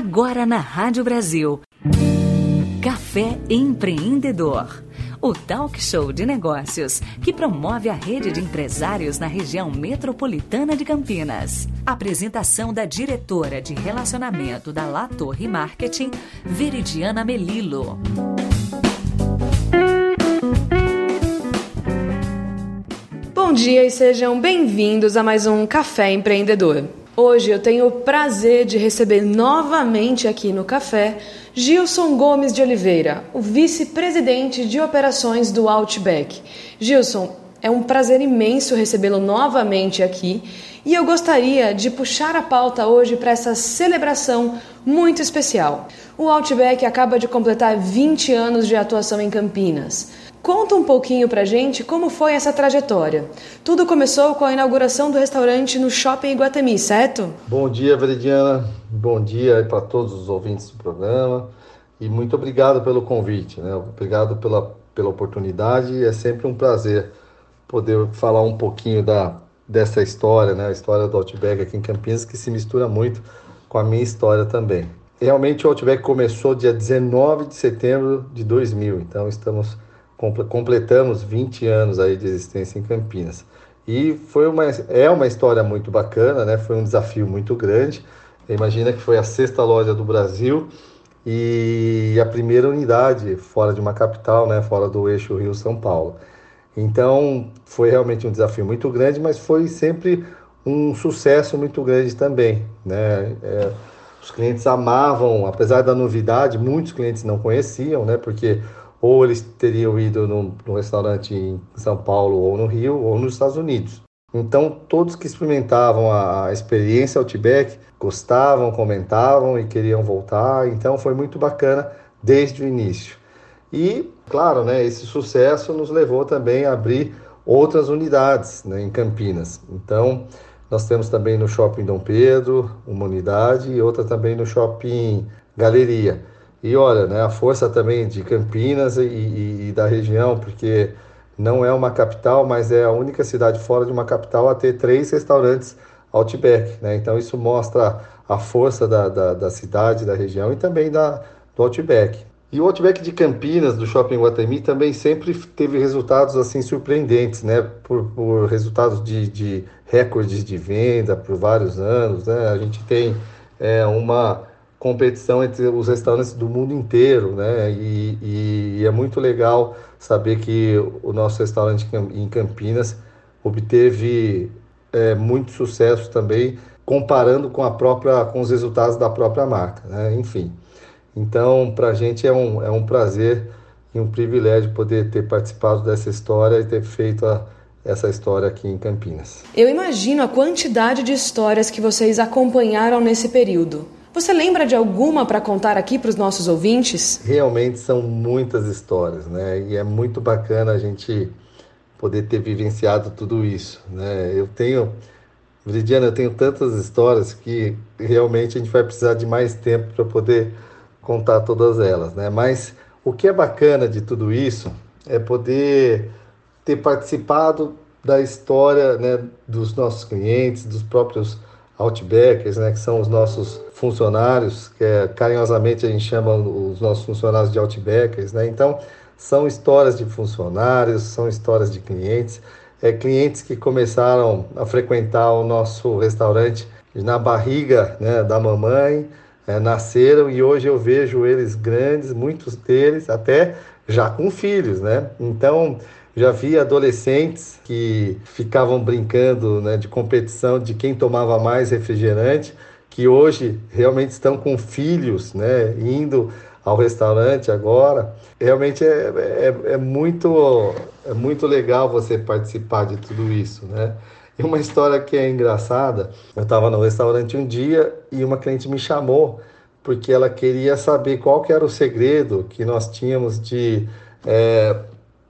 Agora na Rádio Brasil. Café Empreendedor. O talk show de negócios que promove a rede de empresários na região metropolitana de Campinas. Apresentação da diretora de relacionamento da La Torre Marketing, Veridiana Melilo. Bom dia e sejam bem-vindos a mais um Café Empreendedor. Hoje eu tenho o prazer de receber novamente aqui no café Gilson Gomes de Oliveira, o vice-presidente de operações do Outback. Gilson, é um prazer imenso recebê-lo novamente aqui e eu gostaria de puxar a pauta hoje para essa celebração muito especial. O Outback acaba de completar 20 anos de atuação em Campinas. Conta um pouquinho pra gente como foi essa trajetória. Tudo começou com a inauguração do restaurante no Shopping Iguatemi, certo? Bom dia, Veridiana. Bom dia para todos os ouvintes do programa. E muito obrigado pelo convite, né? Obrigado pela, pela oportunidade. É sempre um prazer poder falar um pouquinho da, dessa história, né? A história do Outback aqui em Campinas, que se mistura muito com a minha história também. Realmente o Outback começou dia 19 de setembro de 2000, então estamos completamos 20 anos aí de existência em Campinas. E foi uma, é uma história muito bacana, né? Foi um desafio muito grande. Imagina que foi a sexta loja do Brasil e a primeira unidade fora de uma capital, né? Fora do eixo Rio-São Paulo. Então foi realmente um desafio muito grande, mas foi sempre um sucesso muito grande também, né? É, os clientes amavam, apesar da novidade, muitos clientes não conheciam, né? Porque ou eles teriam ido num, num restaurante em São Paulo ou no Rio ou nos Estados Unidos. Então, todos que experimentavam a experiência Outback gostavam, comentavam e queriam voltar. Então, foi muito bacana desde o início. E, claro, né, esse sucesso nos levou também a abrir outras unidades né, em Campinas. Então, nós temos também no Shopping Dom Pedro uma unidade e outra também no Shopping Galeria. E olha, né, a força também de Campinas e, e, e, da região, porque não é uma capital, mas é a única cidade fora de uma capital a ter três restaurantes Outback. Né? Então isso mostra a força da, da, da cidade, da região e também da, do Outback. E o Outback de Campinas, do Shopping Guatemi, também sempre teve resultados assim surpreendentes, né? Por, por resultados de, de recordes de venda por vários anos, né? A gente tem é, uma competição entre os restaurantes do mundo inteiro, né? E, e, é muito legal saber que o nosso restaurante em Campinas obteve é, muito sucesso também, comparando com a própria, com os resultados da própria marca, né? Enfim, então para a gente é um, é um prazer e um privilégio poder ter participado dessa história e ter feito a, essa história aqui em Campinas. Eu imagino a quantidade de histórias que vocês acompanharam nesse período. Você lembra de alguma para contar aqui para os nossos ouvintes? Realmente são muitas histórias, né? E é muito bacana a gente poder ter vivenciado tudo isso, né? Eu tenho, Viridiana, eu tenho tantas histórias que realmente a gente vai precisar de mais tempo para poder contar todas elas, né? Mas o que é bacana de tudo isso é poder ter participado da história, né, dos nossos clientes, dos próprios Outbackers, né, que são os nossos funcionários, que é, carinhosamente a gente chama os nossos funcionários de Outbackers, né? Então, são histórias de funcionários, são histórias de clientes, é, clientes que começaram a frequentar o nosso restaurante na barriga né, da mamãe, é, nasceram e hoje eu vejo eles grandes, muitos deles até já com filhos, né? Então, já vi adolescentes que ficavam brincando né, de competição de quem tomava mais refrigerante, que hoje realmente estão com filhos, né, indo ao restaurante agora. Realmente é, é, é, muito, é muito legal você participar de tudo isso, né? E uma história que é engraçada, eu estava no restaurante um dia e uma cliente me chamou porque ela queria saber qual que era o segredo que nós tínhamos de é,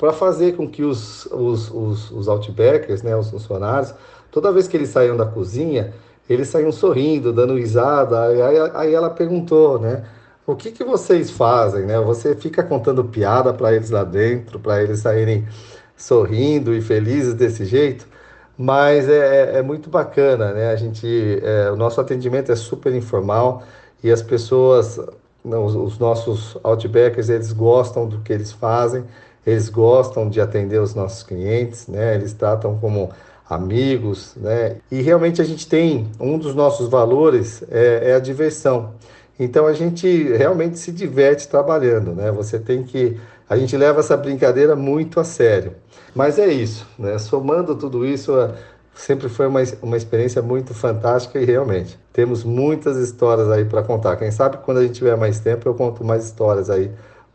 para fazer com que os, os, os, os outbackers, né, os funcionários, toda vez que eles saíam da cozinha, eles saíam sorrindo, dando risada. Aí, aí ela perguntou, né? O que, que vocês fazem, né? Você fica contando piada para eles lá dentro, para eles saírem sorrindo e felizes desse jeito? Mas é, é, é muito bacana, né? A gente, é, o nosso atendimento é super informal e as pessoas, os nossos outbackers, eles gostam do que eles fazem, eles gostam de atender os nossos clientes, né? Eles tratam como amigos, né? E realmente a gente tem um dos nossos valores é, é, a diversão. Então a gente realmente se diverte trabalhando, né? Você tem que a gente leva essa brincadeira muito a sério. Mas é isso, né? Somando tudo isso, sempre foi uma, uma experiência muito fantástica e realmente temos muitas histórias aí para contar. Quem sabe quando a gente tiver mais tempo eu conto mais histórias aí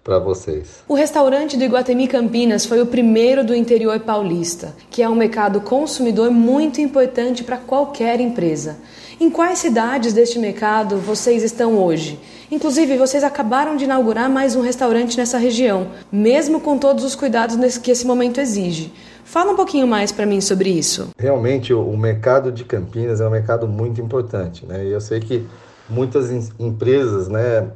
para vocês. O restaurante do Iguatemi Campinas foi o primeiro do interior paulista, que é um mercado consumidor muito importante para qualquer empresa. Em quais cidades deste mercado vocês estão hoje? Inclusive, vocês acabaram de inaugurar mais um restaurante nessa região, mesmo com todos os cuidados que esse momento exige. Fala um pouquinho mais para mim sobre isso. Realmente, o mercado de Campinas é um mercado muito importante, né? Eu sei que muitas empresas, né,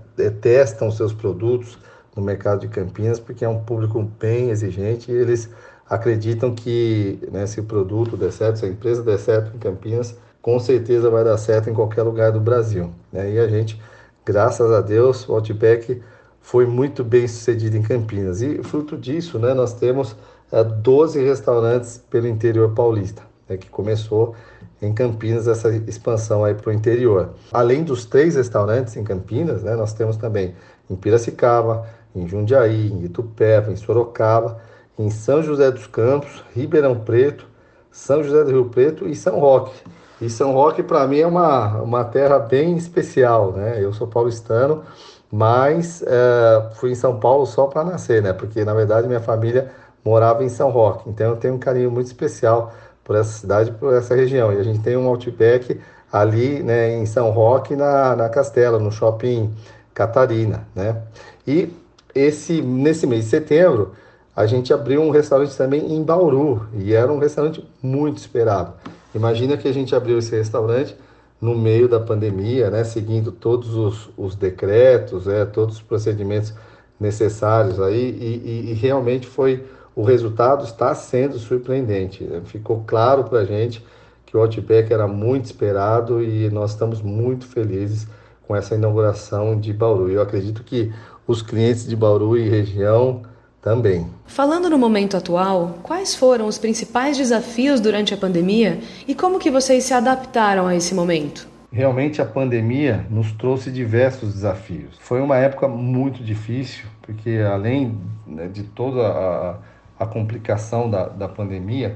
testam seus produtos no mercado de Campinas porque é um público bem exigente e eles acreditam que né, se o produto der certo, se a empresa der certo em Campinas, com certeza vai dar certo em qualquer lugar do Brasil. Né? E a gente, graças a Deus, o Outback foi muito bem sucedido em Campinas. E fruto disso, né, nós temos é, 12 restaurantes pelo interior paulista, né, que começou em Campinas essa expansão aí para o interior. Além dos três restaurantes em Campinas, né, nós temos também em Piracicaba, em Jundiaí, em Itupeva, em Sorocaba, em São José dos Campos, Ribeirão Preto, São José do Rio Preto e São Roque. E São Roque para mim é uma, uma terra bem especial, né? Eu sou paulistano, mas é, fui em São Paulo só para nascer, né? Porque na verdade minha família morava em São Roque, então eu tenho um carinho muito especial por essa cidade, por essa região. E a gente tem um outback ali, né, em São Roque, na, na Castela, no shopping Catarina, né? E esse, nesse mês de setembro, a gente abriu um restaurante também em Bauru e era um restaurante muito esperado. Imagina que a gente abriu esse restaurante no meio da pandemia, né, seguindo todos os, os decretos, é, todos os procedimentos necessários aí e, e, e, realmente foi o resultado está sendo surpreendente. Ficou claro para a gente que o Outback era muito esperado e nós estamos muito felizes com essa inauguração de Bauru. Eu acredito que os clientes de Bauru e região também. Falando no momento atual, quais foram os principais desafios durante a pandemia e como que vocês se adaptaram a esse momento? Realmente a pandemia nos trouxe diversos desafios. Foi uma época muito difícil, porque além né, de toda a, a complicação da, da pandemia,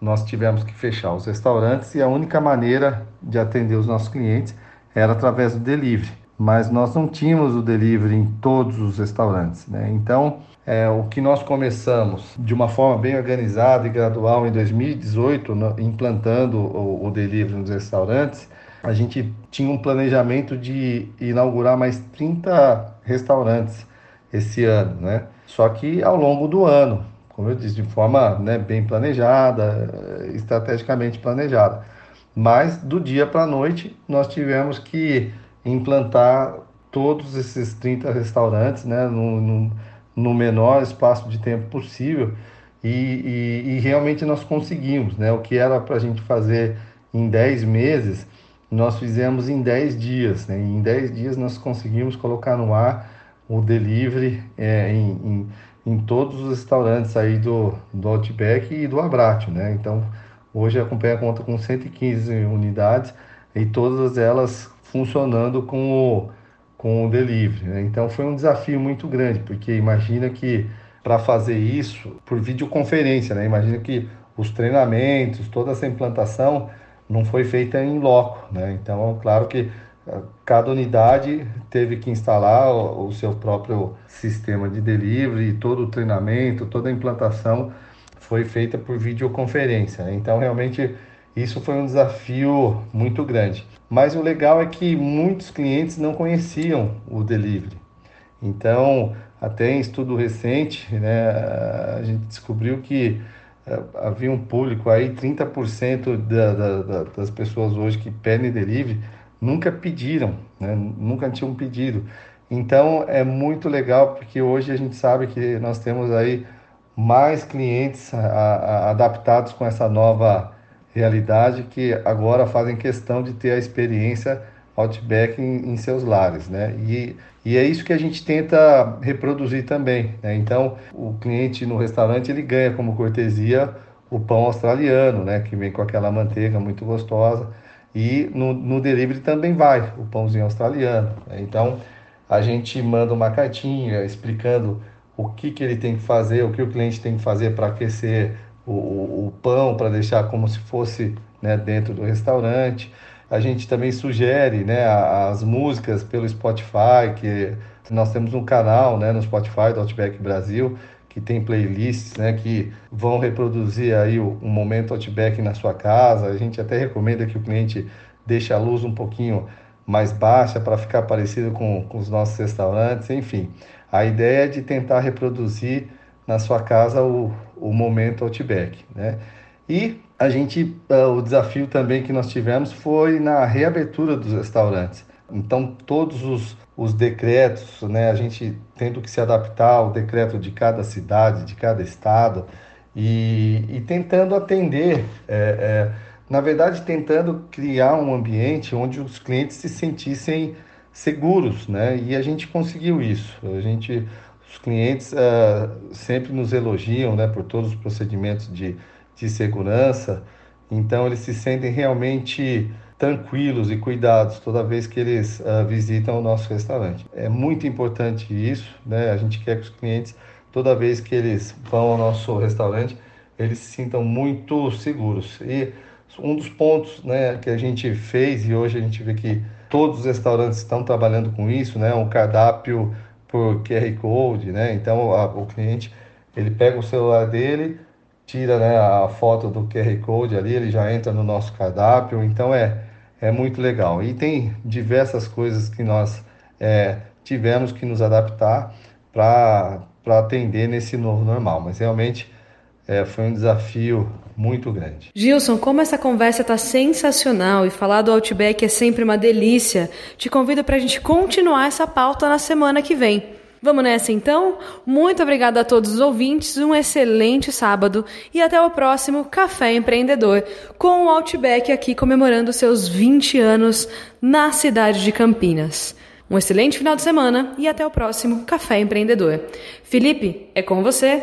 nós tivemos que fechar os restaurantes e a única maneira de atender os nossos clientes era através do delivery mas nós não tínhamos o delivery em todos os restaurantes. Né? Então, é, o que nós começamos de uma forma bem organizada e gradual em 2018, no, implantando o, o delivery nos restaurantes, a gente tinha um planejamento de inaugurar mais 30 restaurantes esse ano, né? Só que ao longo do ano, como eu disse, de forma né, bem planejada, estrategicamente planejada. Mas do dia para a noite nós tivemos que implantar todos esses 30 restaurantes né, no, no, no menor espaço de tempo possível e, e, e realmente nós conseguimos. Né? O que era para a gente fazer em 10 meses, nós fizemos em 10 dias. Né? em 10 dias nós conseguimos colocar no ar o delivery é, em, em, em, todos os restaurantes aí do, do Outback e do Abratio. Né? Então, hoje a companhia conta com 115 unidades e todas elas funcionando com o, com o delivery. Né? Então foi um desafio muito grande, porque imagina que para fazer isso por videoconferência, né? imagina que os treinamentos, toda essa implantação não foi feita em loco. Né? Então, claro que eh, cada unidade teve que instalar o, o seu próprio sistema de delivery, todo o treinamento, toda a implantação foi feita por videoconferência. Né? Então, realmente isso foi um desafio muito grande. Mas o legal é que muitos clientes não conheciam o delivery. Então, até em estudo recente, né, a gente descobriu que eh, havia um público aí, 30% da, da, da, das pessoas hoje que pedem delivery nunca pediram, né, nunca tinham pedido. Então, é muito legal porque hoje a gente sabe que nós temos aí mais clientes a, a, adaptados com essa nova realidade que agora fazem questão de ter a experiência Outback em, em seus lares, né? E, e é isso que a gente tenta reproduzir também, né? Então, o cliente no restaurante, ele ganha como cortesia o pão australiano, né? Que vem com aquela manteiga muito gostosa. E no, no delivery também vai o pãozinho australiano. Né? Então, a gente manda uma cartinha explicando o que, que ele tem que fazer, o que o cliente tem que fazer para aquecer o, o, o pão, para deixar como se fosse né, dentro do restaurante. A gente também sugere né, as músicas pelo Spotify, que nós temos um canal né, no Spotify do Outback Brasil, que tem playlists né, que vão reproduzir aí o, momento Outback na sua casa. A gente até recomenda que o cliente deixe a luz um pouquinho mais baixa para ficar parecido com, com os nossos restaurantes, enfim. A ideia é de tentar reproduzir na sua casa o, o momento Outback, né? E a gente, uh, o desafio também que nós tivemos foi na reabertura dos restaurantes. Então, todos os, os decretos, né, a gente tendo que se adaptar ao decreto de cada cidade, de cada estado, e, e tentando atender, é, é, na verdade, tentando criar um ambiente onde os clientes se sentissem seguros, né? E a gente conseguiu isso. A gente, os clientes uh, sempre nos elogiam, né, por todos os procedimentos de de segurança, então eles se sentem realmente tranquilos e cuidados toda vez que eles uh, visitam o nosso restaurante. É muito importante isso, né? A gente quer que os clientes, toda vez que eles vão ao nosso restaurante, eles se sintam muito seguros. E um dos pontos, né, que a gente fez e hoje a gente vê que todos os restaurantes estão trabalhando com isso, né? Um cardápio por QR Code, né? Então a, o cliente ele pega o celular dele tira né, a foto do QR Code ali, ele já entra no nosso cardápio, então é, é muito legal. E tem diversas coisas que nós é, tivemos que nos adaptar para atender nesse novo normal, mas realmente é, foi um desafio muito grande. Gilson, como essa conversa está sensacional e falar do Outback é sempre uma delícia, te convido para a gente continuar essa pauta na semana que vem. Vamos nessa então? Muito obrigada a todos os ouvintes, um excelente sábado e até o próximo Café Empreendedor, com o Outback aqui comemorando seus 20 anos na cidade de Campinas. Um excelente final de semana e até o próximo Café Empreendedor. Felipe, é com você.